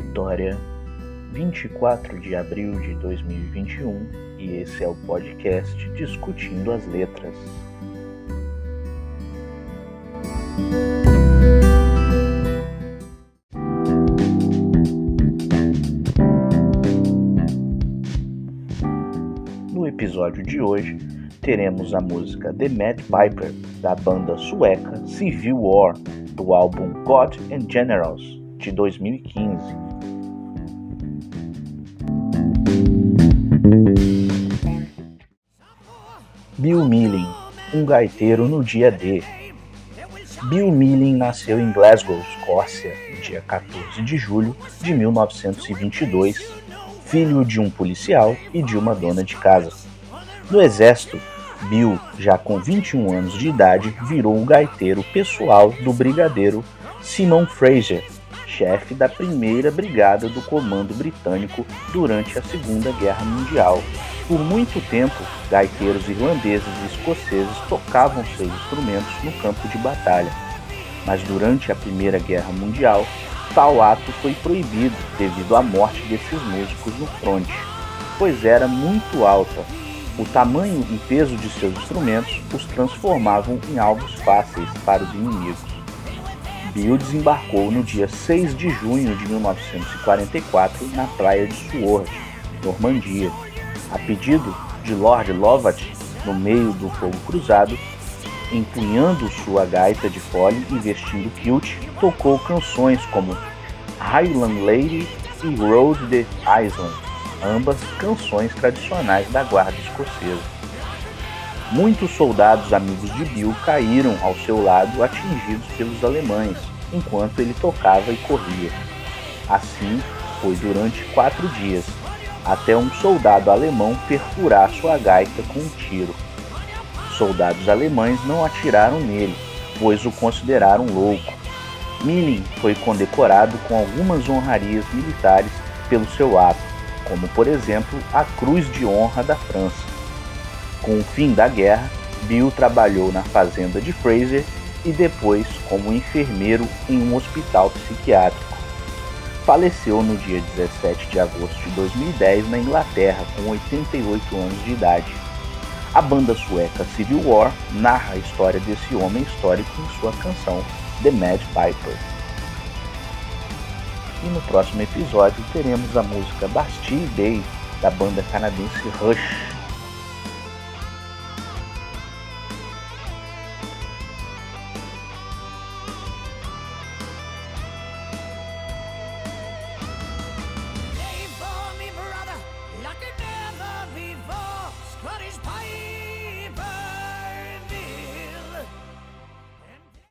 Vitória, 24 de abril de 2021, e esse é o podcast Discutindo as Letras. No episódio de hoje, teremos a música The Mad Piper, da banda sueca Civil War, do álbum God and Generals, de 2015. Bill Milling, um gaiteiro no dia D. Bill Milling nasceu em Glasgow, Escócia, no dia 14 de julho de 1922, filho de um policial e de uma dona de casa. No exército, Bill, já com 21 anos de idade, virou o gaiteiro pessoal do brigadeiro Simon Fraser, chefe da primeira brigada do Comando Britânico durante a Segunda Guerra Mundial. Por muito tempo, gaiteiros irlandeses e escoceses tocavam seus instrumentos no campo de batalha. Mas durante a Primeira Guerra Mundial, tal ato foi proibido devido à morte desses músicos no fronte, pois era muito alta o tamanho e peso de seus instrumentos os transformavam em alvos fáceis para os inimigos. Bill desembarcou no dia 6 de junho de 1944 na praia de Sword, Normandia. A pedido de Lord Lovat, no meio do fogo cruzado, empunhando sua gaita de fole e vestindo kilt, tocou canções como Highland Lady e Road the Island ambas canções tradicionais da guarda escocesa. Muitos soldados amigos de Bill caíram ao seu lado atingidos pelos alemães, enquanto ele tocava e corria. Assim foi durante quatro dias, até um soldado alemão perfurar sua gaita com um tiro. Soldados alemães não atiraram nele, pois o consideraram louco. Milling foi condecorado com algumas honrarias militares pelo seu ato, como por exemplo a Cruz de Honra da França. Com o fim da guerra, Bill trabalhou na fazenda de Fraser e depois como enfermeiro em um hospital psiquiátrico. Faleceu no dia 17 de agosto de 2010 na Inglaterra, com 88 anos de idade. A banda sueca Civil War narra a história desse homem histórico em sua canção The Mad Piper. E no próximo episódio teremos a música Bastille Day da banda canadense Rush.